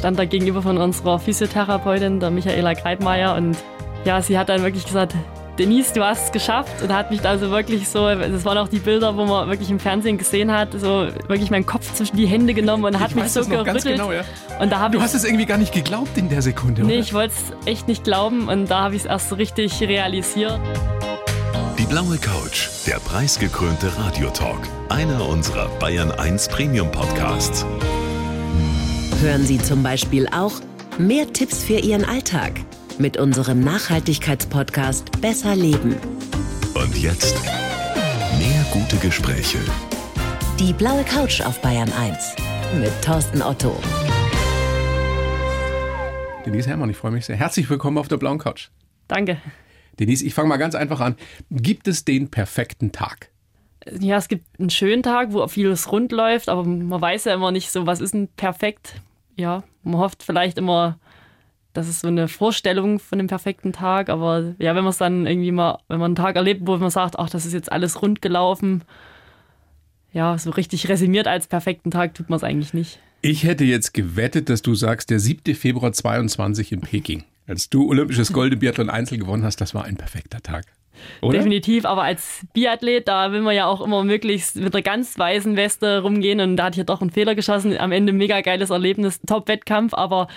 stand da gegenüber von unserer Physiotherapeutin, der Michaela Kreitmeier. Und ja, sie hat dann wirklich gesagt, Denise, du hast es geschafft und hat mich da so wirklich so, das waren auch die Bilder, wo man wirklich im Fernsehen gesehen hat, so wirklich meinen Kopf zwischen die Hände genommen und hat ich mich so das noch gerüttelt. ganz genau, ja. Und da Du ich hast es irgendwie gar nicht geglaubt in der Sekunde, Nee, oder? ich wollte es echt nicht glauben und da habe ich es erst so richtig realisiert. Die blaue Couch, der preisgekrönte Radiotalk. Einer unserer Bayern 1 Premium Podcasts. Hören Sie zum Beispiel auch mehr Tipps für Ihren Alltag mit unserem Nachhaltigkeitspodcast Besser Leben. Und jetzt mehr gute Gespräche. Die blaue Couch auf Bayern 1 mit Thorsten Otto. Denise Herrmann, ich freue mich sehr. Herzlich willkommen auf der blauen Couch. Danke. Denise, ich fange mal ganz einfach an. Gibt es den perfekten Tag? Ja, es gibt einen schönen Tag, wo vieles rund läuft, aber man weiß ja immer nicht so, was ist denn perfekt. Ja, man hofft vielleicht immer, das ist so eine Vorstellung von dem perfekten Tag, aber ja, wenn man es dann irgendwie mal, wenn man einen Tag erlebt, wo man sagt, ach, das ist jetzt alles rund gelaufen, ja, so richtig resümiert als perfekten Tag tut man es eigentlich nicht. Ich hätte jetzt gewettet, dass du sagst, der 7. Februar 22 in Peking, als du olympisches Gold im Biathlon Einzel gewonnen hast, das war ein perfekter Tag. Oder? Definitiv, aber als Biathlet, da will man ja auch immer möglichst mit einer ganz weißen Weste rumgehen und da ich ja doch einen Fehler geschossen. Am Ende mega geiles Erlebnis, Top-Wettkampf, aber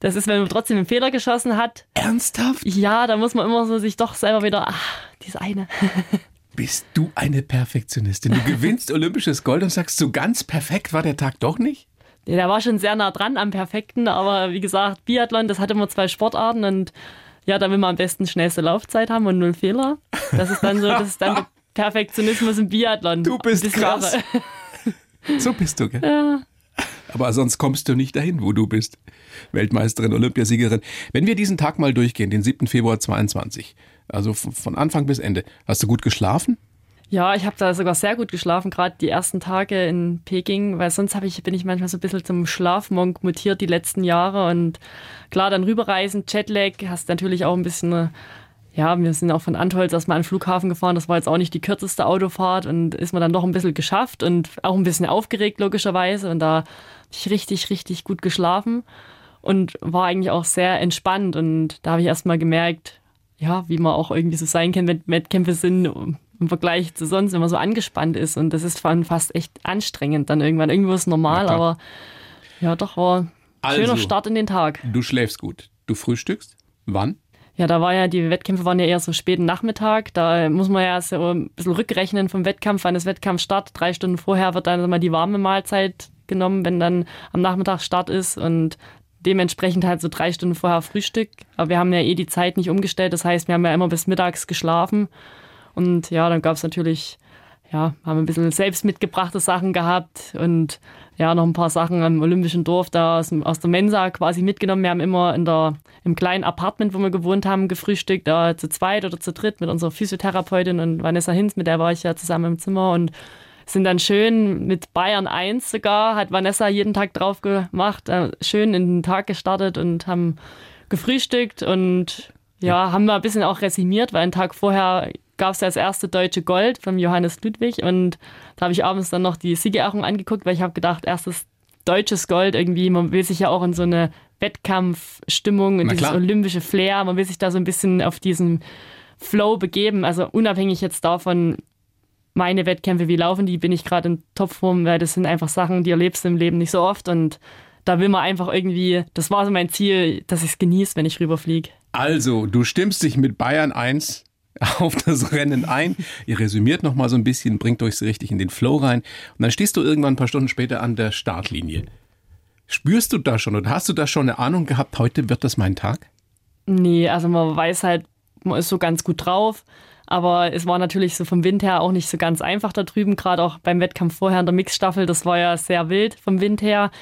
das ist, wenn man trotzdem einen Fehler geschossen hat, Ernsthaft? ja, da muss man immer so sich doch selber wieder, ach, dieses eine. Bist du eine Perfektionistin? Du gewinnst olympisches Gold und sagst, so ganz perfekt war der Tag doch nicht? Ja, der war schon sehr nah dran am Perfekten, aber wie gesagt, Biathlon, das hat immer zwei Sportarten und ja, da will man am besten schnellste Laufzeit haben und null Fehler. Das ist dann so, das ist dann Perfektionismus im Biathlon. Du bist krass. irre. So bist du, gell? Aber sonst kommst du nicht dahin, wo du bist. Weltmeisterin, Olympiasiegerin. Wenn wir diesen Tag mal durchgehen, den 7. Februar 22, also von Anfang bis Ende, hast du gut geschlafen? Ja, ich habe da sogar sehr gut geschlafen, gerade die ersten Tage in Peking, weil sonst ich, bin ich manchmal so ein bisschen zum Schlafmonk mutiert die letzten Jahre. Und klar, dann rüberreisen, Jetlag, hast natürlich auch ein bisschen, äh, ja, wir sind auch von Antholz erstmal an den Flughafen gefahren. Das war jetzt auch nicht die kürzeste Autofahrt und ist man dann doch ein bisschen geschafft und auch ein bisschen aufgeregt, logischerweise. Und da habe ich richtig, richtig gut geschlafen und war eigentlich auch sehr entspannt. Und da habe ich erstmal gemerkt, ja, wie man auch irgendwie so sein kann, wenn Wettkämpfe sind im Vergleich zu sonst, wenn man so angespannt ist. Und das ist fast echt anstrengend dann irgendwann. Irgendwo ist es normal, klar. aber ja, doch war ein schöner Also. Start in den Tag. Du schläfst gut. Du frühstückst? Wann? Ja, da war ja, die Wettkämpfe waren ja eher so späten Nachmittag. Da muss man ja so ein bisschen rückrechnen vom Wettkampf, wann das Wettkampf startet. Drei Stunden vorher wird dann mal die warme Mahlzeit genommen, wenn dann am Nachmittag Start ist und dementsprechend halt so drei Stunden vorher Frühstück. Aber wir haben ja eh die Zeit nicht umgestellt. Das heißt, wir haben ja immer bis mittags geschlafen. Und ja, dann gab es natürlich, ja, haben ein bisschen selbst mitgebrachte Sachen gehabt und ja, noch ein paar Sachen am Olympischen Dorf da aus, dem- aus der Mensa quasi mitgenommen. Wir haben immer in der, im kleinen Apartment, wo wir gewohnt haben, gefrühstückt, da zu zweit oder zu dritt mit unserer Physiotherapeutin und Vanessa Hinz, mit der war ich ja zusammen im Zimmer und sind dann schön mit Bayern 1 sogar, hat Vanessa jeden Tag drauf gemacht, äh, schön in den Tag gestartet und haben gefrühstückt und ja, haben wir ein bisschen auch resümiert, weil einen Tag vorher gab es ja das erste deutsche Gold vom Johannes Ludwig und da habe ich abends dann noch die Siegerehrung angeguckt, weil ich habe gedacht, erstes deutsches Gold irgendwie, man will sich ja auch in so eine Wettkampfstimmung, in Na dieses klar. olympische Flair, man will sich da so ein bisschen auf diesen Flow begeben, also unabhängig jetzt davon, meine Wettkämpfe, wie laufen die, bin ich gerade in Topform, weil das sind einfach Sachen, die erlebst du im Leben nicht so oft und da will man einfach irgendwie, das war so mein Ziel, dass ich es genieße, wenn ich rüberfliege. Also, du stimmst dich mit Bayern 1 auf das Rennen ein. Ihr resümiert noch mal so ein bisschen, bringt euch so richtig in den Flow rein. Und dann stehst du irgendwann ein paar Stunden später an der Startlinie. Spürst du da schon oder hast du da schon eine Ahnung gehabt, heute wird das mein Tag? Nee, also man weiß halt, man ist so ganz gut drauf. Aber es war natürlich so vom Wind her auch nicht so ganz einfach da drüben, gerade auch beim Wettkampf vorher in der Mixstaffel. Das war ja sehr wild vom Wind her.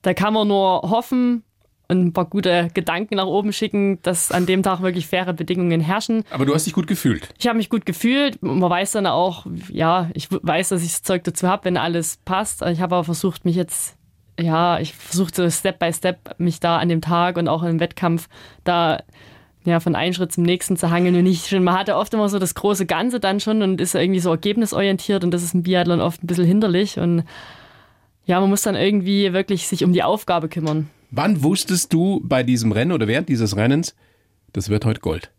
Da kann man nur hoffen und ein paar gute Gedanken nach oben schicken, dass an dem Tag wirklich faire Bedingungen herrschen. Aber du hast dich gut gefühlt. Ich habe mich gut gefühlt. Man weiß dann auch, ja, ich weiß, dass ich das Zeug dazu habe, wenn alles passt. Ich habe aber versucht, mich jetzt, ja, ich versuchte so Step by Step, mich da an dem Tag und auch im Wettkampf da ja, von einem Schritt zum nächsten zu hangeln und nicht schon, man hatte oft immer so das große Ganze dann schon und ist irgendwie so ergebnisorientiert und das ist im Biathlon oft ein bisschen hinderlich und ja, man muss dann irgendwie wirklich sich um die Aufgabe kümmern. Wann wusstest du bei diesem Rennen oder während dieses Rennens, das wird heute Gold?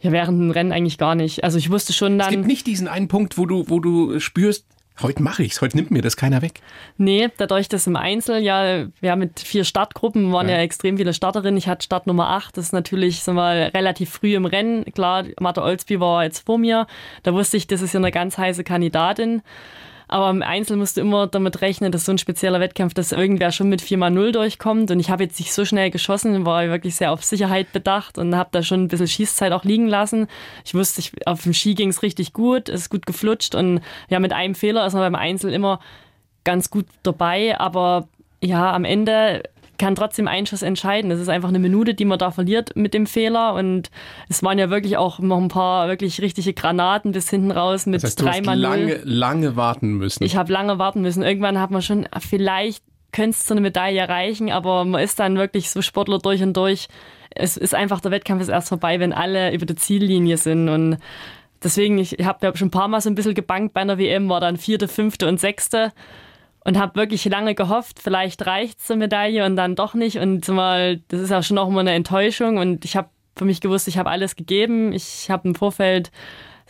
Ja, während dem Rennen eigentlich gar nicht. Also ich wusste schon dann. Es gibt nicht diesen einen Punkt, wo du, wo du spürst, heute mache ich's, heute nimmt mir das keiner weg. Nee, dadurch, dass im Einzel ja, ja mit vier Startgruppen waren ja, ja extrem viele Starterinnen. Ich hatte Start Nummer 8, das ist natürlich so mal relativ früh im Rennen. Klar, Martha Olsby war jetzt vor mir. Da wusste ich, das ist ja eine ganz heiße Kandidatin. Aber im Einzel musst du immer damit rechnen, dass so ein spezieller Wettkampf, dass irgendwer schon mit 4x0 durchkommt. Und ich habe jetzt nicht so schnell geschossen, war wirklich sehr auf Sicherheit bedacht und habe da schon ein bisschen Schießzeit auch liegen lassen. Ich wusste, ich, auf dem Ski ging es richtig gut, es ist gut geflutscht und ja, mit einem Fehler ist man beim Einzel immer ganz gut dabei. Aber ja, am Ende kann trotzdem ein Schuss entscheiden. Das ist einfach eine Minute, die man da verliert mit dem Fehler. Und es waren ja wirklich auch noch ein paar wirklich richtige Granaten bis hinten raus mit das heißt, dreimal lange, lange warten müssen. Ich habe lange warten müssen. Irgendwann hat man schon, vielleicht könnte es zu einer Medaille erreichen, aber man ist dann wirklich so Sportler durch und durch. Es ist einfach, der Wettkampf ist erst vorbei, wenn alle über der Ziellinie sind. Und deswegen, ich habe ja schon ein paar Mal so ein bisschen gebankt bei einer WM, war dann vierte, fünfte und sechste und habe wirklich lange gehofft, vielleicht reicht zur Medaille und dann doch nicht. Und zumal, das ist auch schon auch immer eine Enttäuschung. Und ich habe für mich gewusst, ich habe alles gegeben. Ich habe im Vorfeld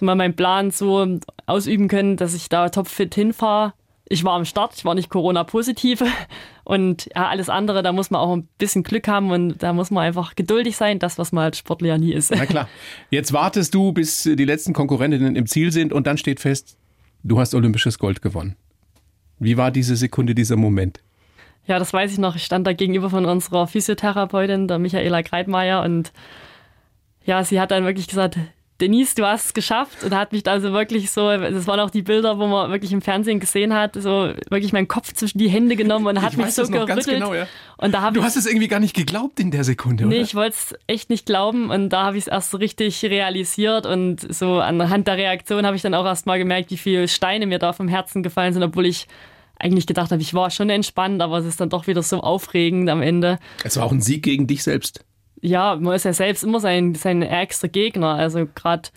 mal meinen Plan so ausüben können, dass ich da topfit hinfahre. Ich war am Start, ich war nicht Corona-positiv. Und ja, alles andere, da muss man auch ein bisschen Glück haben und da muss man einfach geduldig sein, das, was man als Sportler ja nie ist. Na klar. Jetzt wartest du, bis die letzten Konkurrentinnen im Ziel sind und dann steht fest, du hast olympisches Gold gewonnen. Wie war diese Sekunde, dieser Moment? Ja, das weiß ich noch. Ich stand da gegenüber von unserer Physiotherapeutin, der Michaela Greitmeier, und ja, sie hat dann wirklich gesagt, Denise, du hast es geschafft und hat mich da so wirklich so, das waren auch die Bilder, wo man wirklich im Fernsehen gesehen hat, so wirklich meinen Kopf zwischen die Hände genommen und hat ich mich so gerüttelt. Genau, ja. Und da du hast es irgendwie gar nicht geglaubt in der Sekunde, oder? Nee, ich wollte es echt nicht glauben und da habe ich es erst so richtig realisiert und so anhand der Reaktion habe ich dann auch erst mal gemerkt, wie viele Steine mir da vom Herzen gefallen sind, obwohl ich eigentlich gedacht habe, ich war schon entspannt, aber es ist dann doch wieder so aufregend am Ende. Es war auch ein Sieg gegen dich selbst ja, man ist ja selbst immer sein, sein ärgster Gegner. Also gerade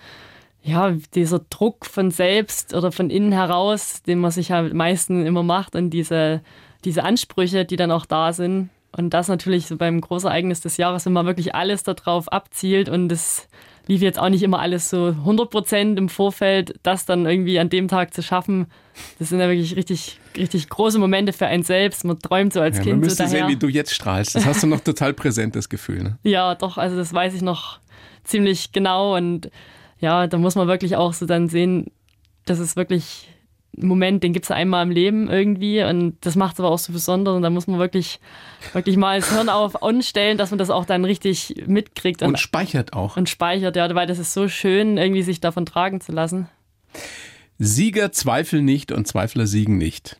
ja, dieser Druck von selbst oder von innen heraus, den man sich ja am meisten immer macht und diese, diese Ansprüche, die dann auch da sind. Und das natürlich so beim Großereignis des Jahres, wenn man wirklich alles darauf abzielt und es lief jetzt auch nicht immer alles so 100 Prozent im Vorfeld, das dann irgendwie an dem Tag zu schaffen. Das sind ja wirklich richtig, richtig große Momente für einen selbst. Man träumt so als ja, Kind. Man müsste so sehen, wie du jetzt strahlst. Das hast du noch total präsent, das Gefühl. Ne? Ja, doch. Also das weiß ich noch ziemlich genau. Und ja, da muss man wirklich auch so dann sehen, dass es wirklich Moment, den gibt es einmal im Leben irgendwie und das macht es aber auch so besonders und da muss man wirklich, wirklich mal das Hirn auf on stellen, dass man das auch dann richtig mitkriegt. Und, und speichert auch. Und speichert, ja, weil das ist so schön, irgendwie sich davon tragen zu lassen. Sieger zweifeln nicht und Zweifler siegen nicht.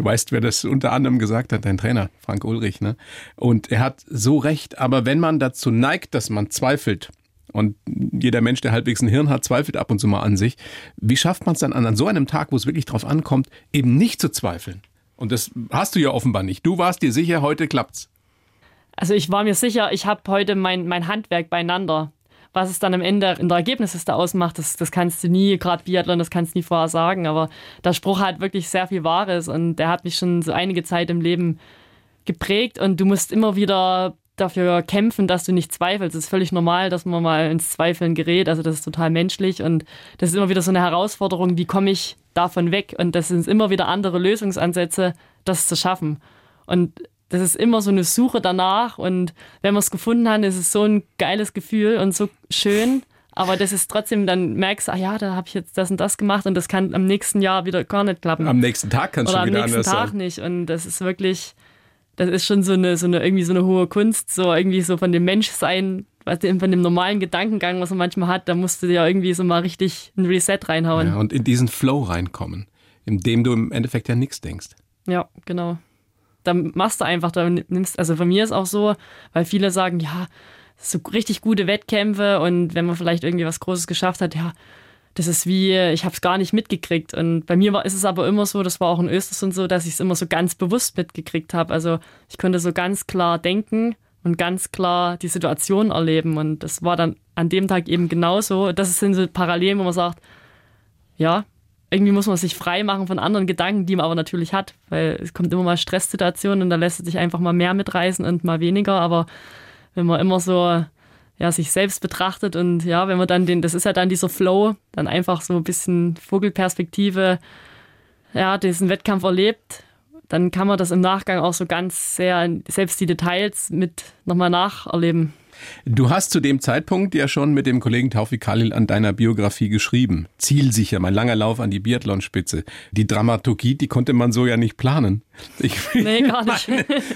Du weißt, wer das unter anderem gesagt hat, dein Trainer, Frank Ulrich, ne? Und er hat so recht, aber wenn man dazu neigt, dass man zweifelt, und jeder Mensch, der halbwegs ein Hirn hat, zweifelt ab und zu mal an sich. Wie schafft man es dann an, so einem Tag, wo es wirklich drauf ankommt, eben nicht zu zweifeln? Und das hast du ja offenbar nicht. Du warst dir sicher, heute klappt's. Also ich war mir sicher, ich habe heute mein, mein Handwerk beieinander. Was es dann am Ende in der Ergebnisliste ausmacht, das, das kannst du nie, gerade Biathlon, das kannst du nie vorher sagen. Aber der Spruch hat wirklich sehr viel Wahres und der hat mich schon so einige Zeit im Leben geprägt und du musst immer wieder dafür kämpfen, dass du nicht zweifelst. Es ist völlig normal, dass man mal ins Zweifeln gerät. Also das ist total menschlich und das ist immer wieder so eine Herausforderung, wie komme ich davon weg? Und das sind immer wieder andere Lösungsansätze, das zu schaffen. Und das ist immer so eine Suche danach und wenn man es gefunden hat, ist es so ein geiles Gefühl und so schön. Aber das ist trotzdem, dann merkst du, ah ja, da habe ich jetzt das und das gemacht und das kann am nächsten Jahr wieder gar nicht klappen. Am nächsten Tag kann es schon wieder anders sein. am nächsten Tag nicht. Und das ist wirklich, das ist schon so eine, so eine, irgendwie so eine hohe Kunst, so irgendwie so von dem Menschsein, was von dem normalen Gedankengang, was man manchmal hat, da musst du ja irgendwie so mal richtig ein Reset reinhauen. Ja, und in diesen Flow reinkommen, in dem du im Endeffekt ja nichts denkst. Ja, genau. Da machst du einfach, da nimmst, also von mir ist auch so, weil viele sagen, ja, so richtig gute Wettkämpfe und wenn man vielleicht irgendwie was Großes geschafft hat, ja, das ist wie, ich habe es gar nicht mitgekriegt. Und bei mir war, ist es aber immer so, das war auch in Östersund so, dass ich es immer so ganz bewusst mitgekriegt habe. Also ich konnte so ganz klar denken und ganz klar die Situation erleben. Und das war dann an dem Tag eben genauso. Das sind so Parallelen, wo man sagt, ja, irgendwie muss man sich frei machen von anderen Gedanken, die man aber natürlich hat, weil es kommt immer mal Stresssituationen und da lässt es sich einfach mal mehr mitreißen und mal weniger. Aber wenn man immer so ja, sich selbst betrachtet und ja, wenn man dann den, das ist ja dann dieser Flow, dann einfach so ein bisschen Vogelperspektive, ja, diesen Wettkampf erlebt, dann kann man das im Nachgang auch so ganz sehr, selbst die Details mit nochmal nacherleben. Du hast zu dem Zeitpunkt ja schon mit dem Kollegen Taufik Khalil an deiner Biografie geschrieben. Zielsicher, mein langer Lauf an die Biathlonspitze. Die Dramaturgie, die konnte man so ja nicht planen. Ich, nee, gar nicht.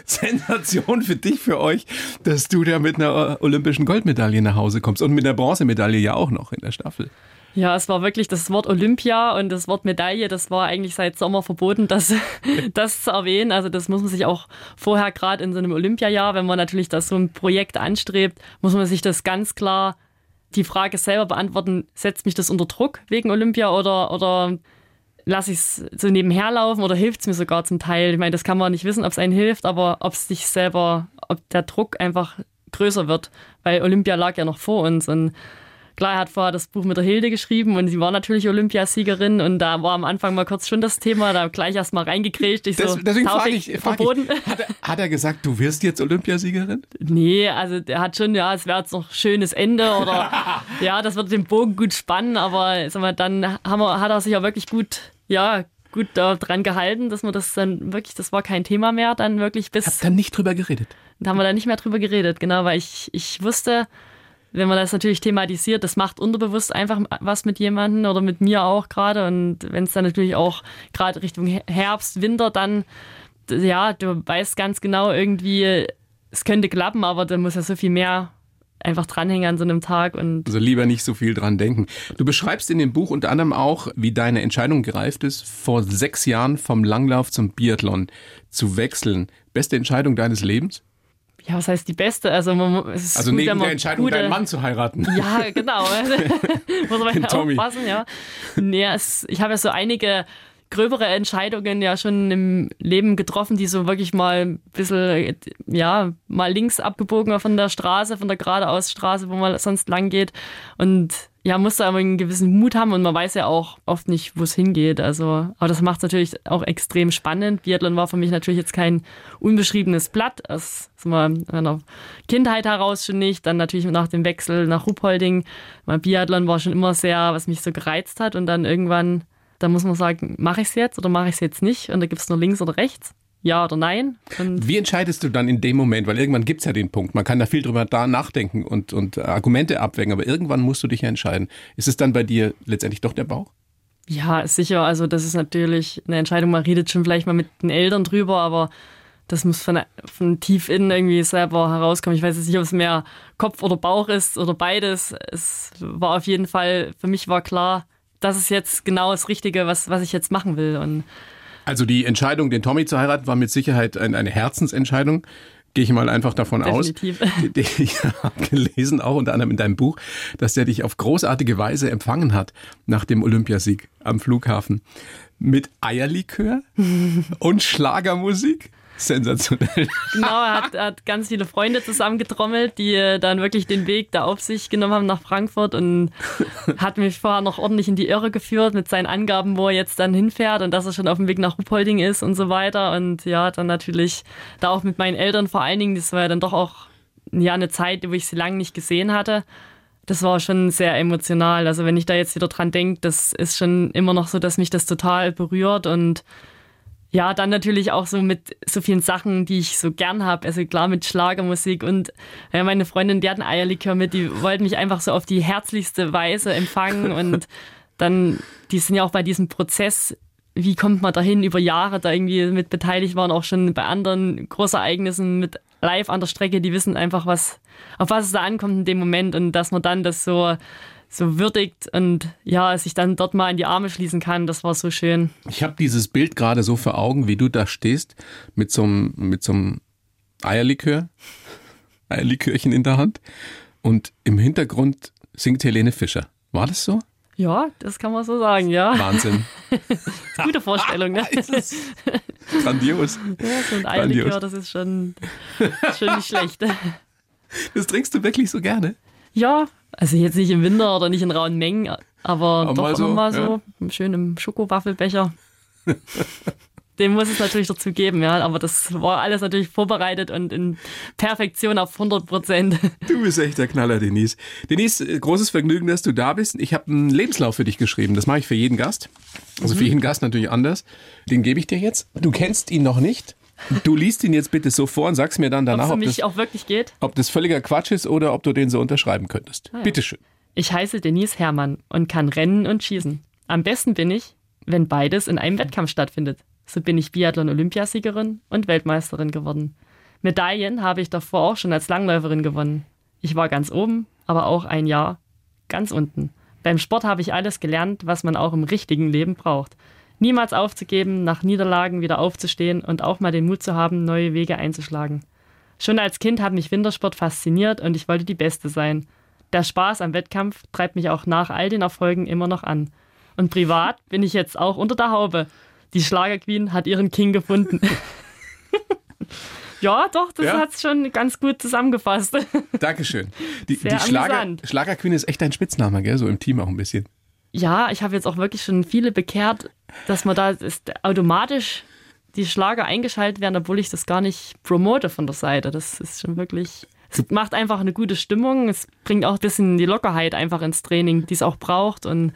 Sensation für dich, für euch, dass du da mit einer olympischen Goldmedaille nach Hause kommst und mit der Bronzemedaille ja auch noch in der Staffel. Ja, es war wirklich das Wort Olympia und das Wort Medaille, das war eigentlich seit Sommer verboten, das, das zu erwähnen. Also das muss man sich auch vorher gerade in so einem Olympiajahr, wenn man natürlich das so ein Projekt anstrebt, muss man sich das ganz klar die Frage selber beantworten, setzt mich das unter Druck wegen Olympia oder, oder lasse ich es so nebenher laufen oder hilft es mir sogar zum Teil? Ich meine, das kann man nicht wissen, ob es einen hilft, aber ob es dich selber, ob der Druck einfach größer wird, weil Olympia lag ja noch vor uns und Klar, er hat vorher das Buch mit der Hilde geschrieben und sie war natürlich Olympiasiegerin und da war am Anfang mal kurz schon das Thema, da gleich erst mal reingekriegt. Ich das, so, deswegen frage ich, frag ich hat, er, hat er gesagt, du wirst jetzt Olympiasiegerin? Nee, also er hat schon, ja, es wäre jetzt noch ein schönes Ende oder ja, das wird den Bogen gut spannen, aber sag mal, dann haben wir, hat er sich ja wirklich gut, ja, gut daran gehalten, dass man das dann wirklich, das war kein Thema mehr, dann wirklich bis. Habt dann nicht drüber geredet? Da haben wir dann nicht mehr drüber geredet, genau, weil ich, ich wusste, wenn man das natürlich thematisiert, das macht unterbewusst einfach was mit jemandem oder mit mir auch gerade. Und wenn es dann natürlich auch gerade Richtung Herbst, Winter dann, ja, du weißt ganz genau irgendwie, es könnte klappen, aber da muss ja so viel mehr einfach dranhängen an so einem Tag und also lieber nicht so viel dran denken. Du beschreibst in dem Buch unter anderem auch, wie deine Entscheidung gereift ist, vor sechs Jahren vom Langlauf zum Biathlon zu wechseln. Beste Entscheidung deines Lebens? Ja, was heißt die beste? Also, man, es ist also gut, neben der Entscheidung, gute, deinen Mann zu heiraten. Ja, genau. Muss man ja aufpassen, ja. Nee, es, ich habe ja so einige gröbere Entscheidungen ja schon im Leben getroffen, die so wirklich mal ein bisschen, ja, mal links abgebogen von der Straße, von der geradeausstraße, wo man sonst lang geht. Und ja, muss da aber einen gewissen Mut haben und man weiß ja auch oft nicht, wo es hingeht. Also, aber das macht es natürlich auch extrem spannend. Biathlon war für mich natürlich jetzt kein unbeschriebenes Blatt. Das ist mal in meiner Kindheit heraus schon nicht. Dann natürlich nach dem Wechsel nach Ruppolding. Mein Biathlon war schon immer sehr, was mich so gereizt hat. Und dann irgendwann, da muss man sagen, mache ich es jetzt oder mache ich es jetzt nicht? Und da gibt es nur links oder rechts ja oder nein. Und Wie entscheidest du dann in dem Moment? Weil irgendwann gibt es ja den Punkt. Man kann da viel drüber da nachdenken und, und Argumente abwägen, aber irgendwann musst du dich ja entscheiden. Ist es dann bei dir letztendlich doch der Bauch? Ja, sicher. Also, das ist natürlich eine Entscheidung. Man redet schon vielleicht mal mit den Eltern drüber, aber das muss von, von tief innen irgendwie selber herauskommen. Ich weiß jetzt nicht, ob es mehr Kopf oder Bauch ist oder beides. Es war auf jeden Fall, für mich war klar, das ist jetzt genau das Richtige, was, was ich jetzt machen will. Und also die Entscheidung, den Tommy zu heiraten, war mit Sicherheit eine Herzensentscheidung. Gehe ich mal einfach davon Definitiv. aus. Ich habe gelesen, auch unter anderem in deinem Buch, dass der dich auf großartige Weise empfangen hat nach dem Olympiasieg am Flughafen. Mit Eierlikör und Schlagermusik. Sensationell. Genau, er hat, hat ganz viele Freunde zusammengetrommelt, die äh, dann wirklich den Weg da auf sich genommen haben nach Frankfurt und hat mich vorher noch ordentlich in die Irre geführt mit seinen Angaben, wo er jetzt dann hinfährt und dass er schon auf dem Weg nach Ruppolding ist und so weiter. Und ja, dann natürlich da auch mit meinen Eltern vor allen Dingen, das war ja dann doch auch ja, eine Zeit, wo ich sie lange nicht gesehen hatte. Das war schon sehr emotional. Also wenn ich da jetzt wieder dran denke, das ist schon immer noch so, dass mich das total berührt und ja, dann natürlich auch so mit so vielen Sachen, die ich so gern habe. Also klar mit Schlagermusik und ja, meine Freundin, die hatten Eierlikör mit, die wollten mich einfach so auf die herzlichste Weise empfangen und dann, die sind ja auch bei diesem Prozess, wie kommt man dahin, über Jahre da irgendwie mit beteiligt waren, auch schon bei anderen Großereignissen mit live an der Strecke, die wissen einfach, was, auf was es da ankommt in dem Moment und dass man dann das so so würdigt und ja, sich dann dort mal in die Arme schließen kann. Das war so schön. Ich habe dieses Bild gerade so vor Augen, wie du da stehst mit so einem, mit so einem Eierlikör, Eierlikörchen in der Hand und im Hintergrund singt Helene Fischer. War das so? Ja, das kann man so sagen, ja. Wahnsinn. gute Vorstellung, ne? Grandios. Ja, so ein Eierlikör, das ist schon, schon nicht schlecht. Das trinkst du wirklich so gerne? Ja, also jetzt nicht im Winter oder nicht in rauen Mengen, Aber Auch doch mal so, immer mal so, schön im Schokowaffelbecher. Den muss es natürlich dazu geben, ja. Aber das war alles natürlich vorbereitet und in Perfektion auf 100 Prozent. Du bist echt der Knaller, Denise. Denise, großes Vergnügen, dass du da bist. Ich habe einen Lebenslauf für dich geschrieben. Das mache ich für jeden Gast. Also Mhm. für jeden Gast natürlich anders. Den gebe ich dir jetzt. Du kennst ihn noch nicht. Du liest ihn jetzt bitte so vor und sagst mir dann danach, ob das, auch wirklich geht. ob das völliger Quatsch ist oder ob du den so unterschreiben könntest. Ah, ja. Bitteschön. Ich heiße Denise Herrmann und kann rennen und schießen. Am besten bin ich, wenn beides in einem Wettkampf stattfindet. So bin ich Biathlon-Olympiasiegerin und Weltmeisterin geworden. Medaillen habe ich davor auch schon als Langläuferin gewonnen. Ich war ganz oben, aber auch ein Jahr ganz unten. Beim Sport habe ich alles gelernt, was man auch im richtigen Leben braucht. Niemals aufzugeben, nach Niederlagen wieder aufzustehen und auch mal den Mut zu haben, neue Wege einzuschlagen. Schon als Kind hat mich Wintersport fasziniert und ich wollte die Beste sein. Der Spaß am Wettkampf treibt mich auch nach all den Erfolgen immer noch an. Und privat bin ich jetzt auch unter der Haube. Die Schlagerqueen hat ihren King gefunden. ja, doch, das Ja? hat's schon ganz gut zusammengefasst. Dankeschön. Die, Sehr die Schlager. Schlagerqueen ist echt dein Spitzname, gell? So im Team auch ein bisschen. Ja, ich habe jetzt auch wirklich schon viele bekehrt, dass man da ist automatisch die Schlager eingeschaltet werden, obwohl ich das gar nicht promote von der Seite. Das ist schon wirklich. Es macht einfach eine gute Stimmung. Es bringt auch ein bisschen die Lockerheit einfach ins Training, die es auch braucht. Und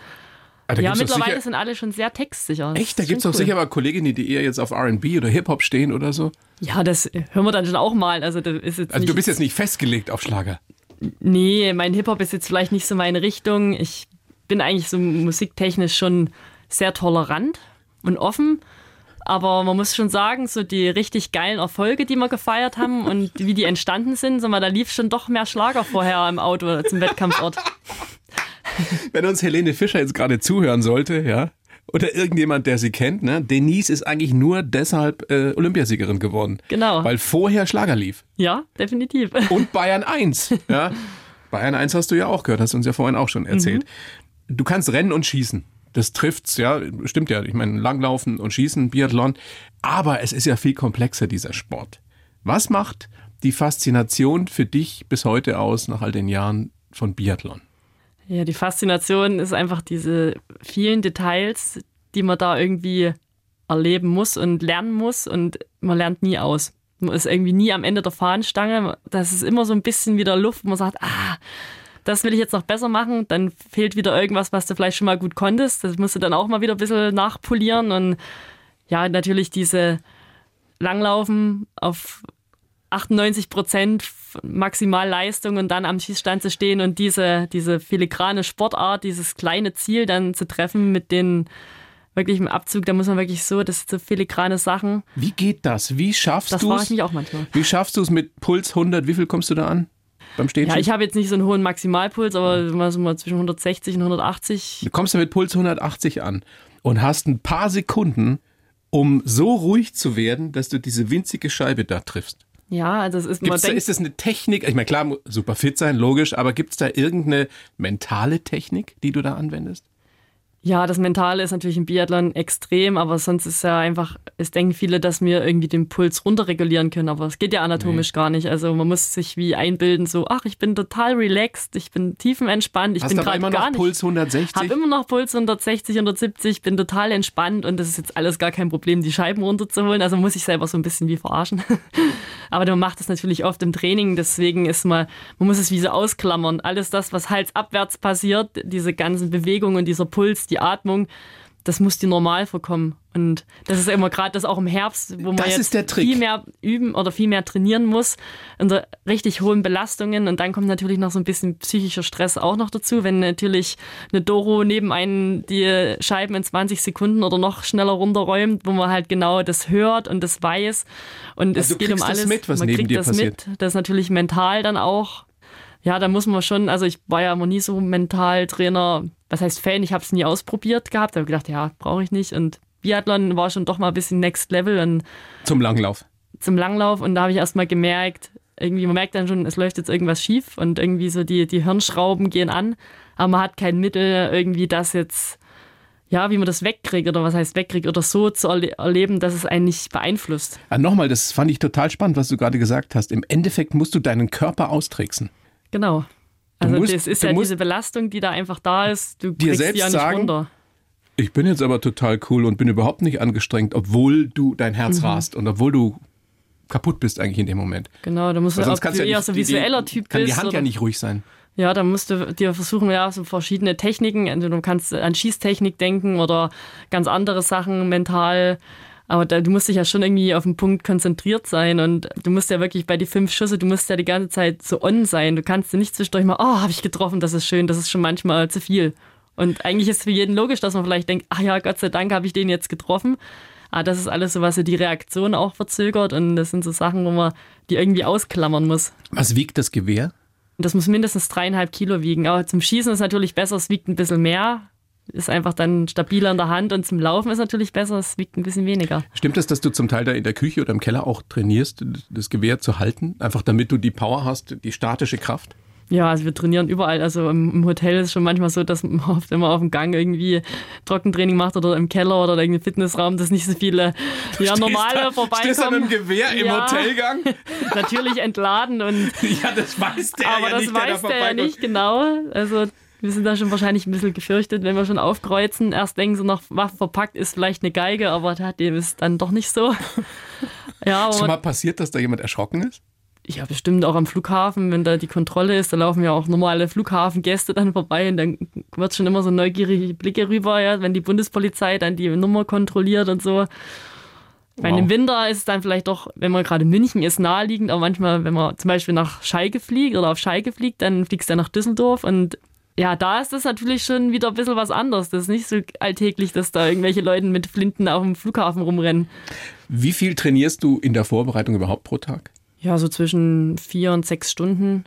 da ja, mittlerweile sicher, sind alle schon sehr textsicher. Das Echt, da gibt es doch cool. sicher mal Kolleginnen, die eher jetzt auf RB oder Hip-Hop stehen oder so. Ja, das hören wir dann schon auch mal. Also, das ist jetzt Also nicht, du bist jetzt nicht festgelegt auf Schlager. Nee, mein Hip-Hop ist jetzt vielleicht nicht so meine Richtung. Ich bin eigentlich so musiktechnisch schon sehr tolerant und offen. Aber man muss schon sagen, so die richtig geilen Erfolge, die wir gefeiert haben und wie die entstanden sind, sag mal, da lief schon doch mehr Schlager vorher im Auto zum Wettkampfort. Wenn uns Helene Fischer jetzt gerade zuhören sollte, ja, oder irgendjemand, der sie kennt, ne, Denise ist eigentlich nur deshalb äh, Olympiasiegerin geworden. Genau. Weil vorher Schlager lief. Ja, definitiv. Und Bayern 1. Ja. Bayern 1 hast du ja auch gehört, hast du uns ja vorhin auch schon erzählt. Du kannst rennen und schießen. Das trifft's, ja, stimmt ja. Ich meine, Langlaufen und Schießen, Biathlon. Aber es ist ja viel komplexer, dieser Sport. Was macht die Faszination für dich bis heute aus, nach all den Jahren von Biathlon? Ja, die Faszination ist einfach diese vielen Details, die man da irgendwie erleben muss und lernen muss und man lernt nie aus. Man ist irgendwie nie am Ende der Fahnenstange. Das ist immer so ein bisschen wieder Luft, man sagt, ah, das will ich jetzt noch besser machen. Dann fehlt wieder irgendwas, was du vielleicht schon mal gut konntest. Das musst du dann auch mal wieder ein bisschen nachpolieren und ja, natürlich diese Langlaufen auf 98 Prozent Maximalleistung und dann am Schießstand zu stehen und diese, diese filigrane Sportart, dieses kleine Ziel dann zu treffen mit den wirklich im Abzug, da muss man wirklich so, das sind so filigrane Sachen. Wie geht das? Wie schaffst Das du frage ich es? mich auch manchmal. Wie schaffst du es mit Puls 100? Wie viel kommst du da an? Beim Stehen? Ja, ich habe jetzt nicht so einen hohen Maximalpuls, aber mal so mal zwischen 160 und 180. Du kommst ja mit Puls 180 an und hast ein paar Sekunden, um so ruhig zu werden, dass du diese winzige Scheibe da triffst. Ja, also es ist, man Gibt's da, denkt, ist das eine Technik? Ich meine, klar, super fit sein, logisch, aber gibt es da irgendeine mentale Technik, die du da anwendest? Ja, das Mentale ist natürlich im Biathlon extrem, aber sonst ist ja einfach, es denken viele, dass wir irgendwie den Puls runterregulieren können, aber es geht ja anatomisch gar nicht. Also man muss sich wie einbilden, so, ach, ich bin total relaxed, ich bin tiefenentspannt, ich Hast bin gerade immer gar noch. Puls 160? Hab immer noch Puls 160, 170, bin total entspannt und das ist jetzt alles gar kein Problem, die Scheiben runterzuholen. Also muss ich selber so ein bisschen wie verarschen. Aber man macht das natürlich oft im Training, deswegen ist man, man muss es wie so ausklammern. Alles das, was halsabwärts passiert, diese ganzen Bewegungen und dieser Puls, die Atmung, das muss dir normal vorkommen. Und das ist ja immer gerade das auch im Herbst, wo man Das jetzt viel mehr üben oder viel mehr trainieren muss unter richtig hohen Belastungen. Und dann kommt natürlich noch so ein bisschen psychischer Stress auch noch dazu, wenn natürlich eine Doro neben einen die Scheiben in 20 Sekunden oder noch schneller runterräumt, wo man halt genau das hört und das weiß. Und Also es geht um kriegst das alles. mit, was man neben kriegt dir das passiert. mit. Das ist natürlich mental dann auch. Ja, da muss man schon, also ich war ja immer nie so Mentaltrainer, was heißt Fan, ich habe es nie ausprobiert gehabt, habe gedacht, ja, brauche ich nicht. Und Biathlon war schon doch mal ein bisschen Next Level und Zum Langlauf. zum Langlauf und da habe ich erst mal gemerkt, irgendwie, man merkt dann schon, es läuft jetzt irgendwas schief und irgendwie so die, die Hirnschrauben gehen an, aber man hat kein Mittel, irgendwie das jetzt, ja, wie man das wegkriegt oder was heißt wegkriegt oder so zu erle erleben, dass es einen nicht beeinflusst. Ah, Nochmal, das fand ich total spannend, was du gerade gesagt hast. Im Endeffekt musst du deinen Körper austricksen. Genau. Also musst- das ist du ja diese Belastung, die da einfach da ist. Du dir selbst die ja nicht sagen, runter. Ich bin jetzt aber total cool und bin überhaupt nicht angestrengt, obwohl du dein Herz rast und obwohl du kaputt bist eigentlich in dem Moment. Genau, da musst du, Weil ob sonst kannst du du ja eher so visueller die, Typ kann bist. die Hand oder, ja nicht ruhig sein. Ja, da musst du dir versuchen, ja, so verschiedene Techniken. Also du kannst an Schießtechnik denken oder ganz andere Sachen mental. Aber da, du musst dich ja schon irgendwie auf den Punkt konzentriert sein und du musst ja wirklich bei die fünf Schüsse, du musst ja die ganze Zeit so on sein. Du kannst nicht zwischendurch mal, oh, habe ich getroffen, das ist schön, das ist schon manchmal zu viel. Und eigentlich ist für jeden logisch, dass man vielleicht denkt, ach ja, Gott sei Dank habe ich den jetzt getroffen. Aber das ist alles so, was die Reaktion auch verzögert und das sind so Sachen, wo man die irgendwie ausklammern muss. Was wiegt das Gewehr? Das muss mindestens dreieinhalb Kilo wiegen. Aber zum Schießen ist natürlich besser, es wiegt ein bisschen mehr. Ist einfach dann stabiler in der Hand und zum Laufen ist natürlich besser, es wiegt ein bisschen weniger. Stimmt es, dass du zum Teil da in der Küche oder im Keller auch trainierst, das Gewehr zu halten? Einfach damit du die Power hast, die statische Kraft? Ja, also wir trainieren überall. Also im, im Hotel ist es schon manchmal so, dass man oft immer auf dem Gang irgendwie Trockentraining macht oder im Keller oder in irgendeinem Fitnessraum, dass nicht so viele ja, normale Stehst du mit dem vorbeikommen. Gewehr im Ja. Hotelgang? Natürlich entladen und Ja, das weiß der aber ja das nicht, der da weiß der ja vorbeikommt. nicht genau. Also wir sind da schon wahrscheinlich ein bisschen gefürchtet, wenn wir schon aufkreuzen. Erst denken sie noch, Waffe verpackt ist vielleicht eine Geige, aber dem ist dann doch nicht so. Ja, Ist schon mal passiert, dass da jemand erschrocken ist? ja, bestimmt auch am Flughafen, wenn da die Kontrolle ist, da laufen ja auch normale Flughafengäste dann vorbei und dann wird schon immer so neugierige Blicke rüber, ja, wenn die Bundespolizei dann die Nummer kontrolliert und so. Wow. im Winter ist es dann vielleicht doch, wenn man gerade in München ist, naheliegend, aber manchmal, wenn man zum Beispiel nach Schalke fliegt oder auf Schalke fliegt, dann fliegst du ja nach Düsseldorf und ja, da ist das natürlich schon wieder ein bisschen was anderes. Das ist nicht so alltäglich, dass da irgendwelche Leute mit Flinten auf dem Flughafen rumrennen. Wie viel trainierst du in der Vorbereitung überhaupt pro Tag? Ja, so zwischen vier und sechs Stunden.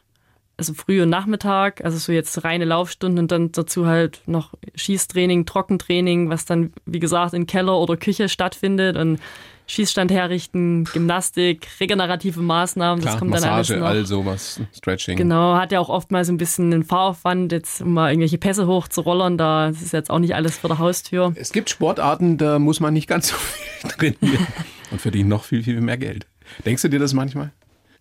Also früh und Nachmittag, also so jetzt reine Laufstunden und dann dazu halt noch Schießtraining, Trockentraining, was dann, wie gesagt, in Keller oder Küche stattfindet und Schießstand herrichten, Gymnastik, regenerative Maßnahmen, das Klar, kommt dann alles Massage, noch. all sowas, Stretching. Genau, hat ja auch oftmals ein bisschen einen Fahraufwand, jetzt um mal irgendwelche Pässe hochzurollern, da das ist jetzt auch nicht alles vor der Haustür. Es gibt Sportarten, da muss man nicht ganz so viel trainieren und verdient noch viel, viel mehr Geld. Denkst du dir das manchmal?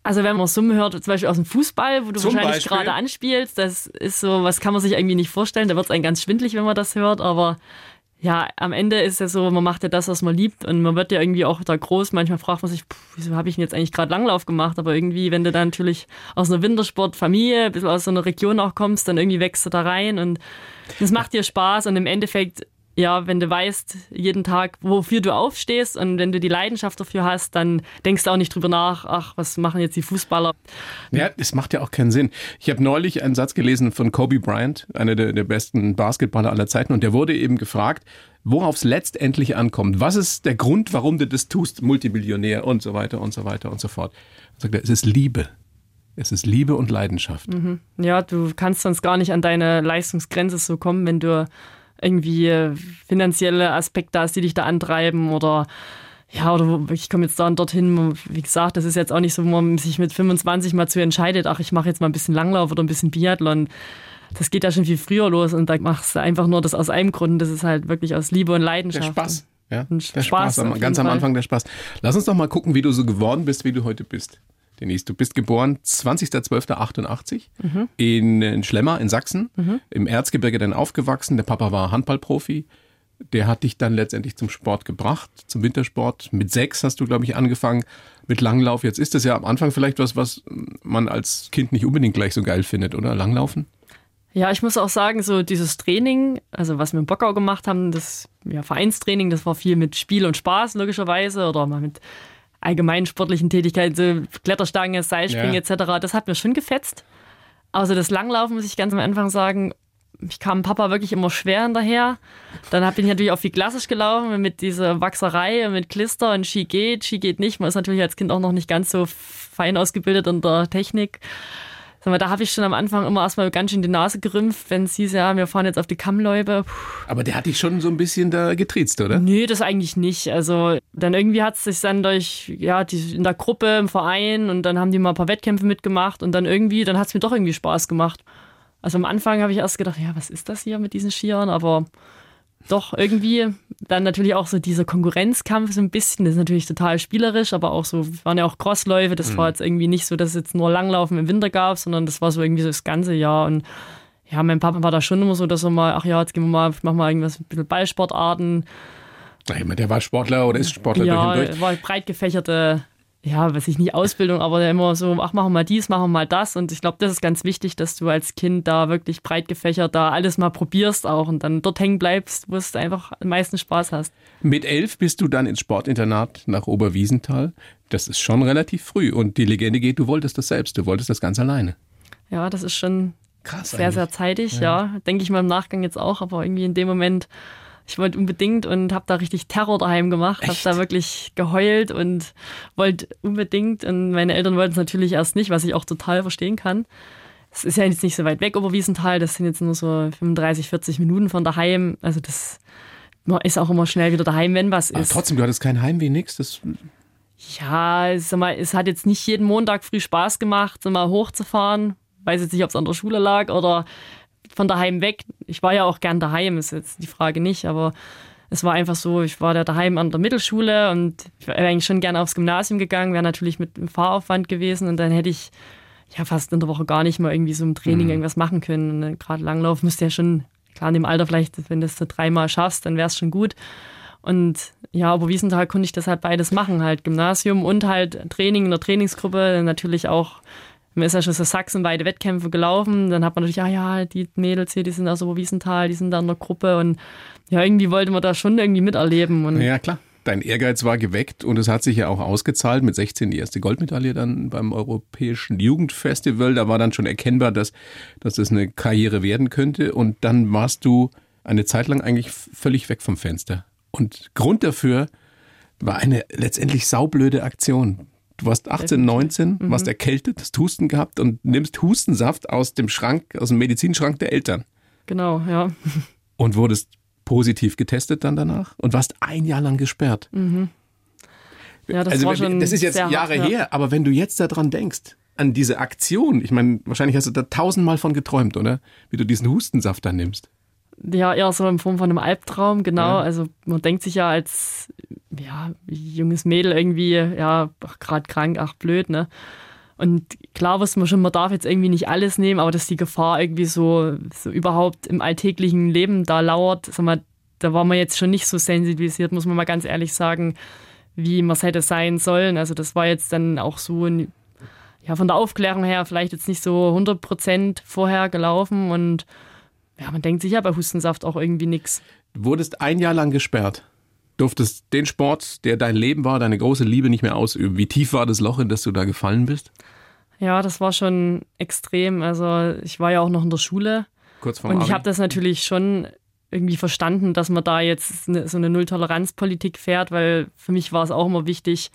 Also wenn man Summen hört, zum Beispiel aus dem Fußball, wo du Zum wahrscheinlich gerade anspielst, das ist so, was kann man sich irgendwie nicht vorstellen. Da wird es einem ganz schwindlig, wenn man das hört. Aber ja, am Ende ist ja so, man macht ja das, was man liebt und man wird ja irgendwie auch da groß. Manchmal fragt man sich, puh, wieso habe ich denn jetzt eigentlich gerade Langlauf gemacht? Aber irgendwie, wenn du dann natürlich aus einer Wintersportfamilie, ein bisschen aus so einer Region auch kommst, dann irgendwie wächst du da rein und es macht dir Spaß und im Endeffekt ja, wenn du weißt, jeden Tag, wofür du aufstehst und wenn du die Leidenschaft dafür hast, dann denkst du auch nicht drüber nach, ach, was machen jetzt die Fußballer? Ja, es macht ja auch keinen Sinn. Ich habe neulich einen Satz gelesen von Kobe Bryant, einer der, der besten Basketballer aller Zeiten, und der wurde eben gefragt, worauf es letztendlich ankommt. Was ist der Grund, warum du das tust, Multimillionär und so weiter und so weiter und so fort. Da sagt er, es ist Liebe. Es ist Liebe und Leidenschaft. Ja, du kannst sonst gar nicht an deine Leistungsgrenze so kommen, wenn du irgendwie äh, finanzielle Aspekte hast, die dich da antreiben oder ja, oder ich komme jetzt da und dorthin. Wie gesagt, das ist jetzt auch nicht so, wo man sich mit 25 mal zu entscheidet, ach, ich mache jetzt mal ein bisschen Langlauf oder ein bisschen Biathlon. Das geht ja schon viel früher los und da machst du einfach nur das aus einem Grund. Das ist halt wirklich aus Liebe und Der Leidenschaft. Spaß. Ja, der Spaß Spaß, ganz am. Anfang der Spaß. Lass uns doch mal gucken, wie du so geworden bist, wie du heute bist. Denise, du bist geboren 20.12.88 Mhm. in, in Schlemmer in Sachsen, im Erzgebirge dann aufgewachsen. Der Papa war Handballprofi. Der hat dich dann letztendlich zum Sport gebracht, zum Wintersport. Mit sechs hast du, glaube ich, angefangen mit Langlauf. Jetzt ist das ja am Anfang vielleicht was, was man als Kind nicht unbedingt gleich so geil findet, oder? Langlaufen? Ja, ich muss auch sagen, so dieses Training, also was wir in Bockau gemacht haben, das ja, Vereinstraining, das war viel mit Spiel und Spaß logischerweise oder mal mit allgemeinen sportlichen Tätigkeiten, so Kletterstange, Seilspringen Ja. etc. Das hat mir schon gefetzt. Also das Langlaufen muss ich ganz am Anfang sagen, ich kam Papa wirklich immer schwer hinterher. Dann bin ich natürlich auch viel klassisch gelaufen mit dieser Wachserei, mit Klister und Ski geht, Ski geht nicht. Man ist natürlich als Kind auch noch nicht ganz so fein ausgebildet in der Technik. Sag mal, da habe ich schon am Anfang immer erstmal ganz schön die Nase gerümpft, wenn es hieß, ja, wir fahren jetzt auf die Kammläufe. Puh, Aber der hat dich schon so ein bisschen da getriezt, oder? Nee, das eigentlich nicht. Also dann irgendwie hat es sich dann durch, ja, die, in der Gruppe, im Verein und dann haben die mal ein paar Wettkämpfe mitgemacht und dann irgendwie, dann hat es mir doch irgendwie Spaß gemacht. Also am Anfang habe ich erst gedacht, ja, was ist das hier mit diesen Skiern? Aber doch irgendwie. Dann natürlich auch so dieser Konkurrenzkampf so ein bisschen. Das ist natürlich total spielerisch, aber auch so, waren ja auch Crossläufe. Das mhm. war jetzt irgendwie nicht so, dass es jetzt nur Langlaufen im Winter gab, sondern das war so irgendwie so das ganze Jahr. Und ja, mein Papa war da schon immer so, dass er mal, ach ja, jetzt gehen wir mal, ich mach mal irgendwas, ein bisschen Ballsportarten. Der war Sportler oder ist Sportler ja, durch und durch? war breit gefächerte ja, weiß ich nicht, Ausbildung, aber immer so, ach, machen wir mal dies, machen wir mal das. Und ich glaube, das ist ganz wichtig, dass du als Kind da wirklich breit gefächert da alles mal probierst auch und dann dort hängen bleibst, wo es einfach am meisten Spaß hast. Mit elf bist du dann ins Sportinternat nach Oberwiesenthal. Das ist schon relativ früh. Und die Legende geht, du wolltest das selbst, du wolltest das ganz alleine. Ja, das ist schon Krass sehr, eigentlich. sehr zeitig, ja. ja. Denke ich mal im Nachgang jetzt auch, aber irgendwie in dem Moment ich wollte unbedingt und habe da richtig Terror daheim gemacht, habe da wirklich geheult und wollte unbedingt und meine Eltern wollten es natürlich erst nicht, was ich auch total verstehen kann. Es ist ja jetzt nicht so weit weg, Oberwiesenthal, das sind jetzt nur so 35, 40 Minuten von daheim, also das man ist auch immer schnell wieder daheim, wenn was ist. Aber trotzdem, du hattest kein Heimweh, nix, das ja, sag mal, es hat jetzt nicht jeden Montag früh Spaß gemacht, so mal hochzufahren. Weiß jetzt nicht, ob es an der Schule lag oder von daheim weg. Ich war ja auch gern daheim, ist jetzt die Frage nicht, aber es war einfach so, ich war da daheim an der Mittelschule und ich wäre eigentlich schon gerne aufs Gymnasium gegangen, wäre natürlich mit einem Fahraufwand gewesen und dann hätte ich ja fast in der Woche gar nicht mal irgendwie so im Training mhm. irgendwas machen können. Und gerade Langlauf müsste ja schon, klar in dem Alter vielleicht, wenn du es so dreimal schaffst, dann wäre es schon gut. Und ja, aber Wiesenthal konnte ich das halt beides machen, halt Gymnasium und halt Training in der Trainingsgruppe, natürlich auch man ist ja schon so sachsenweite Wettkämpfe gelaufen. Dann hat man natürlich, ja, ja, die Mädels hier, die sind aus Oberwiesenthal, die sind da in der Gruppe. Und ja, irgendwie wollte man da schon irgendwie miterleben. Und ja, klar. Dein Ehrgeiz war geweckt und es hat sich ja auch ausgezahlt. Mit 16 die erste Goldmedaille dann beim Europäischen Jugendfestival. Da war dann schon erkennbar, dass, dass das eine Karriere werden könnte. Und dann warst du eine Zeit lang eigentlich völlig weg vom Fenster. Und Grund dafür war eine letztendlich saublöde Aktion. Du warst 18, 19, mhm. warst erkältet, hast Husten gehabt und nimmst Hustensaft aus dem Schrank, aus dem Medizinschrank der Eltern. Genau, ja. Und wurdest positiv getestet dann danach und warst ein Jahr lang gesperrt. Mhm. Ja, das also, war schon Das ist jetzt Jahre hart, her, ja. aber wenn du jetzt daran denkst, an diese Aktion, ich meine, wahrscheinlich hast du da tausendmal von geträumt, oder? Wie du diesen Hustensaft dann nimmst. Ja, eher so in Form von einem Albtraum, genau. Ja. Also man denkt sich ja als ja, junges Mädel irgendwie, ja, gerade krank, ach blöd, ne? Und klar wusste man schon, man darf jetzt irgendwie nicht alles nehmen, aber dass die Gefahr irgendwie so, so überhaupt im alltäglichen Leben da lauert, sag mal, da war man jetzt schon nicht so sensibilisiert, muss man mal ganz ehrlich sagen, wie man es hätte sein sollen. Also das war jetzt dann auch so, ja, von der Aufklärung her vielleicht jetzt nicht so 100 Prozent vorher gelaufen und ja, man denkt sich ja bei Hustensaft auch irgendwie nichts. Du wurdest ein Jahr lang gesperrt durftest den Sport, der dein Leben war, deine große Liebe nicht mehr ausüben. Wie tief war das Loch, in das du da gefallen bist? Ja, das war schon extrem. Also ich war ja auch noch in der Schule. Kurz vor Und ich habe das natürlich schon irgendwie verstanden, dass man da jetzt eine, so eine Null-Toleranz-Politik fährt, weil für mich war es auch immer wichtig,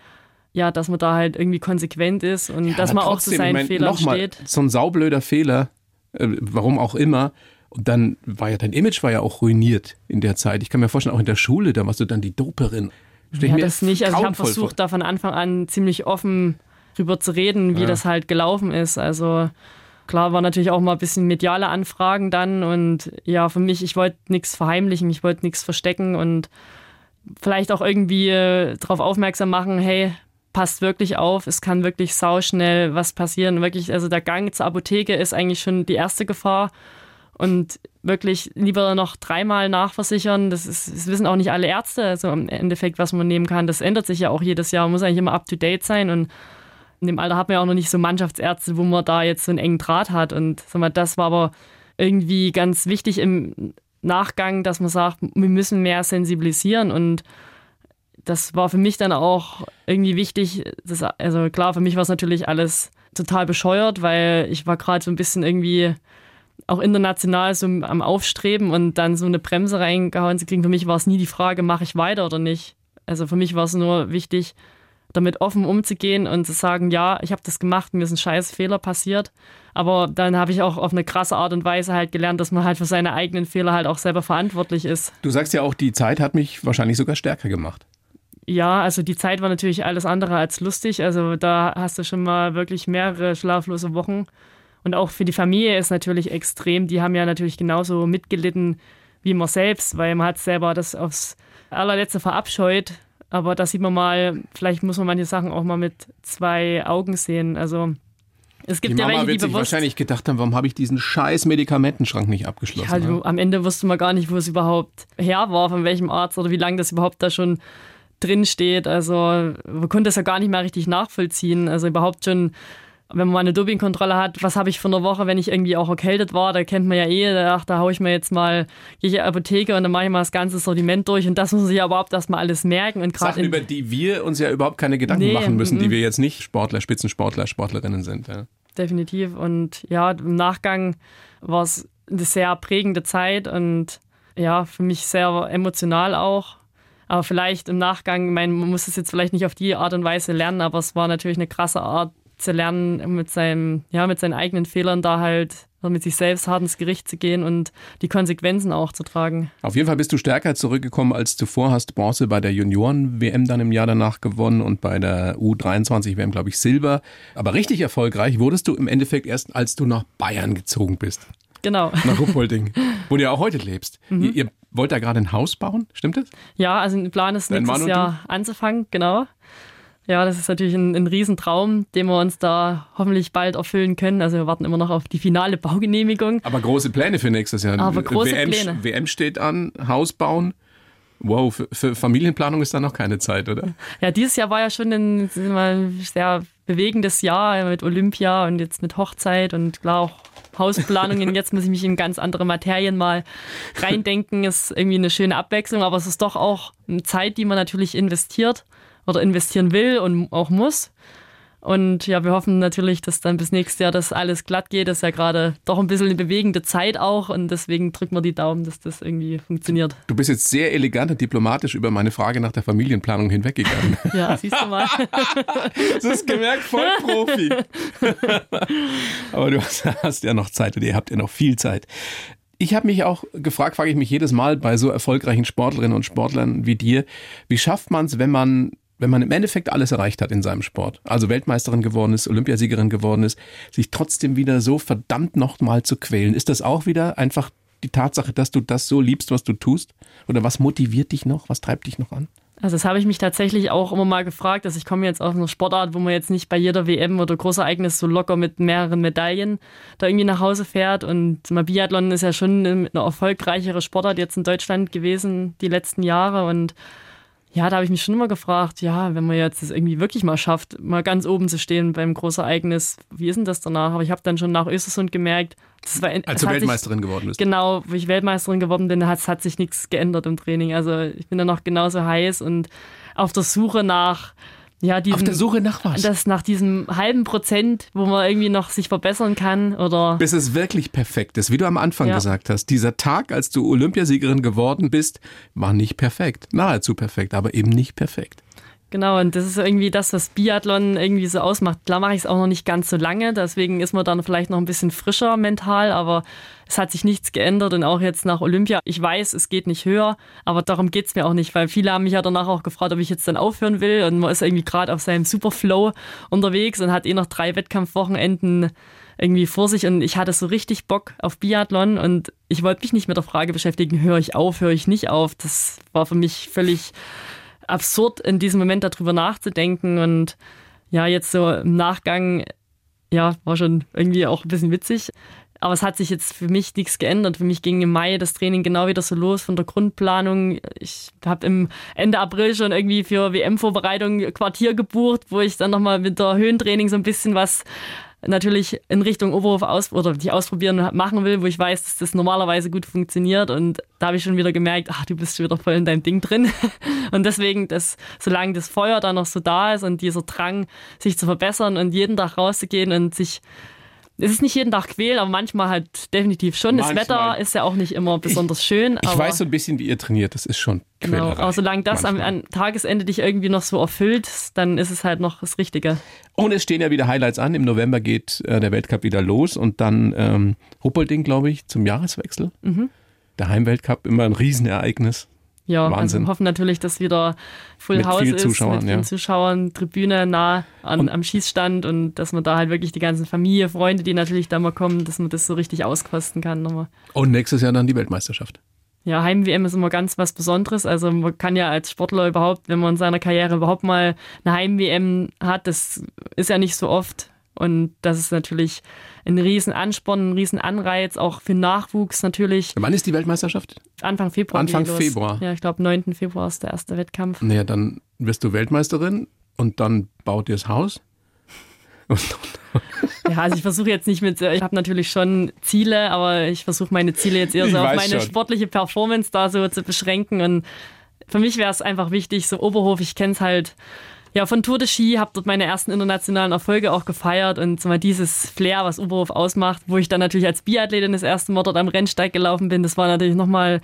ja, dass man da halt irgendwie konsequent ist und ja, dass man trotzdem, auch zu seinen ich mein, Fehlern steht. So ein saublöder Fehler, äh, warum auch immer, und dann war ja dein Image war ja auch ruiniert in der Zeit. Ich kann mir vorstellen, auch in der Schule, da warst du dann die Doperin. Stell ja, das nicht. Also ich habe versucht, vor. da von Anfang an ziemlich offen drüber zu reden, wie ja. das halt gelaufen ist. Also klar war natürlich auch mal ein bisschen mediale Anfragen dann und ja, für mich, ich wollte nichts verheimlichen, ich wollte nichts verstecken und vielleicht auch irgendwie äh, darauf aufmerksam machen, hey, passt wirklich auf, es kann wirklich sauschnell was passieren. Wirklich, also der Gang zur Apotheke ist eigentlich schon die erste Gefahr und wirklich lieber noch dreimal nachversichern. Das, ist, das wissen auch nicht alle Ärzte. Also im Endeffekt, was man nehmen kann, das ändert sich ja auch jedes Jahr. Man muss eigentlich immer up to date sein. Und in dem Alter hat man ja auch noch nicht so Mannschaftsärzte, wo man da jetzt so einen engen Draht hat. Und sag mal, das war aber irgendwie ganz wichtig im Nachgang, dass man sagt, wir müssen mehr sensibilisieren. Und das war für mich dann auch irgendwie wichtig. Das, also klar, für mich war es natürlich alles total bescheuert, weil ich war gerade so ein bisschen irgendwie auch international so am Aufstreben und dann so eine Bremse reingehauen zu kriegen. Für mich war es nie die Frage, mache ich weiter oder nicht. Also für mich war es nur wichtig, damit offen umzugehen und zu sagen, ja, ich habe das gemacht, mir ist ein scheiß Fehler passiert. Aber dann habe ich auch auf eine krasse Art und Weise halt gelernt, dass man halt für seine eigenen Fehler halt auch selber verantwortlich ist. Du sagst ja auch, die Zeit hat mich wahrscheinlich sogar stärker gemacht. Ja, also die Zeit war natürlich alles andere als lustig. Also da hast du schon mal wirklich mehrere schlaflose Wochen. Und auch für die Familie ist natürlich extrem. Die haben ja natürlich genauso mitgelitten wie man selbst, weil man hat selber das aufs allerletzte verabscheut. Aber da sieht man mal, vielleicht muss man manche Sachen auch mal mit zwei Augen sehen. Also es gibt die ja Mama welche, die wird sich wahrscheinlich gedacht haben, warum habe ich diesen scheiß Medikamentenschrank nicht abgeschlossen? Ja, du, am Ende wusste man gar nicht, wo es überhaupt her war, von welchem Arzt oder wie lange das überhaupt da schon drin steht. Also man konnte es ja gar nicht mehr richtig nachvollziehen. Also überhaupt schon, wenn man eine Dopingkontrolle hat, was habe ich für eine Woche, wenn ich irgendwie auch erkältet war, da kennt man ja eh, da, ach, da haue ich mir jetzt mal, gehe ich in die Apotheke und dann mache ich mal das ganze Sortiment durch und das muss man sich ja überhaupt erstmal alles merken. Und Sachen, über die wir uns ja überhaupt keine Gedanken Nee, machen müssen, die mhm. wir jetzt nicht Sportler, Spitzensportler, Sportlerinnen sind. Ja. definitiv. Und ja, im Nachgang war es eine sehr prägende Zeit und ja, für mich sehr emotional auch. Aber vielleicht im Nachgang, ich meine, man muss es jetzt vielleicht nicht auf die Art und Weise lernen, aber es war natürlich eine krasse Art zu lernen, mit seinem, ja, mit seinen eigenen Fehlern da halt mit sich selbst hart ins Gericht zu gehen und die Konsequenzen auch zu tragen. Auf jeden Fall bist du stärker zurückgekommen als zuvor, hast Bronze bei der Junioren-WM dann im Jahr danach gewonnen und bei der U23-WM, glaube ich, Silber. Aber richtig erfolgreich wurdest du im Endeffekt erst, als du nach Bayern gezogen bist, Genau. nach Ruppolding, wo du ja auch heute lebst. Mhm. Ihr, ihr wollt da gerade ein Haus bauen, stimmt das? Ja, also der Plan ist nächstes Jahr anzufangen, genau. Ja, das ist natürlich ein, ein Riesentraum, den wir uns da hoffentlich bald erfüllen können. Also wir warten immer noch auf die finale Baugenehmigung. Aber große Pläne für nächstes Jahr. Aber große WM, Pläne. WM steht an, Haus bauen. Wow, für, für Familienplanung ist da noch keine Zeit, oder? Ja, dieses Jahr war ja schon ein, mal, sehr bewegendes Jahr mit Olympia und jetzt mit Hochzeit und klar auch Hausplanungen. Jetzt muss ich mich in ganz andere Materien mal reindenken. Ist irgendwie eine schöne Abwechslung, aber es ist doch auch eine Zeit, die man natürlich investiert oder investieren will und auch muss. Und ja, wir hoffen natürlich, dass dann bis nächstes Jahr das alles glatt geht. Das ist ja gerade doch ein bisschen eine bewegende Zeit auch und deswegen drücken wir die Daumen, dass das irgendwie funktioniert. Du bist jetzt sehr elegant und diplomatisch über meine Frage nach der Familienplanung hinweggegangen. Ja, siehst du mal. Das ist gemerkt, voll Profi. Aber du hast, hast ja noch Zeit und ihr habt ja noch viel Zeit. Ich habe mich auch gefragt, frage ich mich jedes Mal bei so erfolgreichen Sportlerinnen und Sportlern wie dir, wie schafft man es, wenn man wenn man im Endeffekt alles erreicht hat in seinem Sport, also Weltmeisterin geworden ist, Olympiasiegerin geworden ist, sich trotzdem wieder so verdammt nochmal zu quälen. Ist das auch wieder einfach die Tatsache, dass du das so liebst, was du tust? Oder was motiviert dich noch? Was treibt dich noch an? Also das habe ich mich tatsächlich auch immer mal gefragt. Also ich komme jetzt aus einer Sportart, wo man jetzt nicht bei jeder WM oder Großereignis so locker mit mehreren Medaillen da irgendwie nach Hause fährt. Und mal Biathlon ist ja schon eine erfolgreichere Sportart jetzt in Deutschland gewesen die letzten Jahre. Und ja, da habe ich mich schon immer gefragt, ja, wenn man jetzt es irgendwie wirklich mal schafft, mal ganz oben zu stehen beim Großereignis, wie ist denn das danach? Aber ich habe dann schon nach Östersund gemerkt, das war, Als es du hat sich- Weltmeisterin geworden bist. Genau, wo ich Weltmeisterin geworden bin, hat, hat sich nichts geändert im Training. Also ich bin da noch genauso heiß und auf der Suche nach, ja, diesem, Auf der Suche nach was? das nach diesem halben Prozent, wo man irgendwie noch sich verbessern kann oder bis es wirklich perfekt ist. Wie du am Anfang Ja. gesagt hast, dieser Tag, als du Olympiasiegerin geworden bist, war nicht perfekt. Nahezu perfekt, aber eben nicht perfekt. Genau, und das ist irgendwie das, was Biathlon irgendwie so ausmacht. Klar mache ich es auch noch nicht ganz so lange, deswegen ist man dann vielleicht noch ein bisschen frischer mental, aber es hat sich nichts geändert und auch jetzt nach Olympia. Ich weiß, es geht nicht höher, aber darum geht es mir auch nicht, weil viele haben mich ja danach auch gefragt, ob ich jetzt dann aufhören will und man ist irgendwie gerade auf seinem Superflow unterwegs und hat eh noch drei Wettkampfwochenenden irgendwie vor sich und ich hatte so richtig Bock auf Biathlon und ich wollte mich nicht mit der Frage beschäftigen, höre ich auf, höre ich nicht auf. Das war für mich völlig absurd, in diesem Moment darüber nachzudenken. Und ja, jetzt so im Nachgang, ja, war schon irgendwie auch ein bisschen witzig. Aber es hat sich jetzt für mich nichts geändert. Für mich ging im Mai das Training genau wieder so los von der Grundplanung. Ich habe im Ende April schon irgendwie für WM-Vorbereitung Quartier gebucht, wo ich dann nochmal mit der Höhentraining so ein bisschen was natürlich in Richtung Oberhof aus oder die ausprobieren machen will, wo ich weiß, dass das normalerweise gut funktioniert. Und da habe ich schon wieder gemerkt, ach, du bist schon wieder voll in deinem Ding drin. Und deswegen, dass, solange das Feuer da noch so da ist und dieser Drang, sich zu verbessern und jeden Tag rauszugehen und sich es ist nicht jeden Tag quälen, aber manchmal halt definitiv schon. Das Manchmal. Wetter ist ja auch nicht immer besonders schön. Ich weiß so ein bisschen, wie ihr trainiert. Das ist schon Genau, aber solange das am, am Tagesende dich irgendwie noch so erfüllt, dann ist es halt noch das Richtige. Und es stehen ja wieder Highlights an. Im November geht äh, der Weltcup wieder los und dann ähm, Ruppolding, glaube ich, zum Jahreswechsel. Mhm. Der Heimweltcup, immer ein Riesenereignis. Ja, Wahnsinn. also hoffen natürlich, dass wieder Full Mit House viel ist, Zuschauern, mit vielen ja. Zuschauern, Tribüne nah an, Und- am Schießstand und dass man da halt wirklich die ganzen Familie, Freunde, die natürlich da mal kommen, dass man das so richtig auskosten kann nochmal. Und nächstes Jahr dann die Weltmeisterschaft. Ja, Heim-WM ist immer ganz was Besonderes. Also man kann ja als Sportler überhaupt, wenn man in seiner Karriere überhaupt mal eine Heim-WM hat, das ist ja nicht so oft. Und das ist natürlich ein riesen Ansporn, ein riesen Anreiz, auch für Nachwuchs natürlich. Wann ist die Weltmeisterschaft? Anfang Februar. Anfang Februar. Ja, ich glaube 9. Februar ist der erste Wettkampf. Naja, dann wirst du Weltmeisterin und dann baut ihr das Haus. ja, also ich versuche jetzt nicht mit, ich habe natürlich schon Ziele, aber ich versuche meine Ziele jetzt eher so auf meine schon. sportliche Performance da so zu beschränken. Und für mich wäre es einfach wichtig, so Oberhof, ich kenne es halt ja, von Tour de Ski, habe dort meine ersten internationalen Erfolge auch gefeiert und mal dieses Flair, was Oberhof ausmacht, wo ich dann natürlich als Biathletin das erste Mal dort am Rennsteig gelaufen bin, das war natürlich nochmal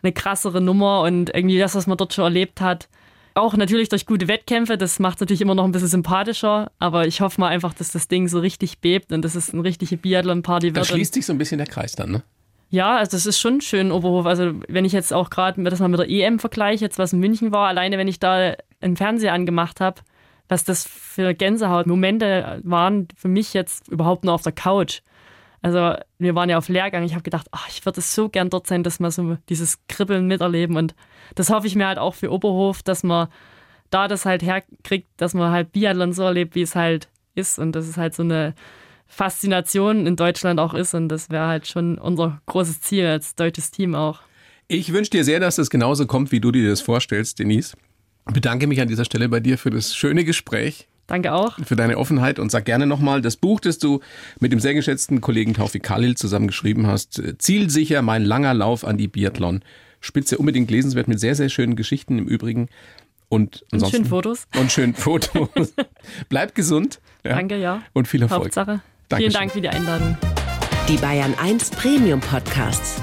eine krassere Nummer und irgendwie das, was man dort schon erlebt hat. Auch natürlich durch gute Wettkämpfe, das macht es natürlich immer noch ein bisschen sympathischer, aber ich hoffe mal einfach, dass das Ding so richtig bebt und dass es eine richtige Biathlon-Party wird. Da schließt sich so ein bisschen der Kreis dann, ne? Ja, also das ist schon schön, Oberhof. Also wenn ich jetzt auch gerade das mal mit der EM vergleiche, jetzt was in München war, alleine wenn ich da einen Fernseher angemacht habe, was das für Gänsehautmomente waren für mich jetzt überhaupt nur auf der Couch. Also wir waren ja auf Lehrgang. Ich habe gedacht, ach, ich würde so gern dort sein, dass wir so dieses Kribbeln miterleben. Und das hoffe ich mir halt auch für Oberhof, dass man da das halt herkriegt, dass man halt Biathlon so erlebt, wie es halt ist. Und das ist halt so eine Faszination in Deutschland auch ist. Und das wäre halt schon unser großes Ziel als deutsches Team auch. Ich wünsche dir sehr, dass das genauso kommt, wie du dir das vorstellst, Denise. Ich bedanke mich an dieser Stelle bei dir für das schöne Gespräch. Danke auch. Für deine Offenheit und sag gerne nochmal, das Buch, das du mit dem sehr geschätzten Kollegen Taufik Khalil zusammen geschrieben hast, Zielsicher, mein langer Lauf an die Biathlon. Spitze, unbedingt lesenswert mit sehr, sehr schönen Geschichten im Übrigen. Und, und schönen Fotos. Und schönen Fotos. Bleib gesund. Ja. Danke, ja. Und viel Erfolg. Hauptsache. Dankeschön. Vielen Dank für die Einladung. Die Bayern 1 Premium Podcasts.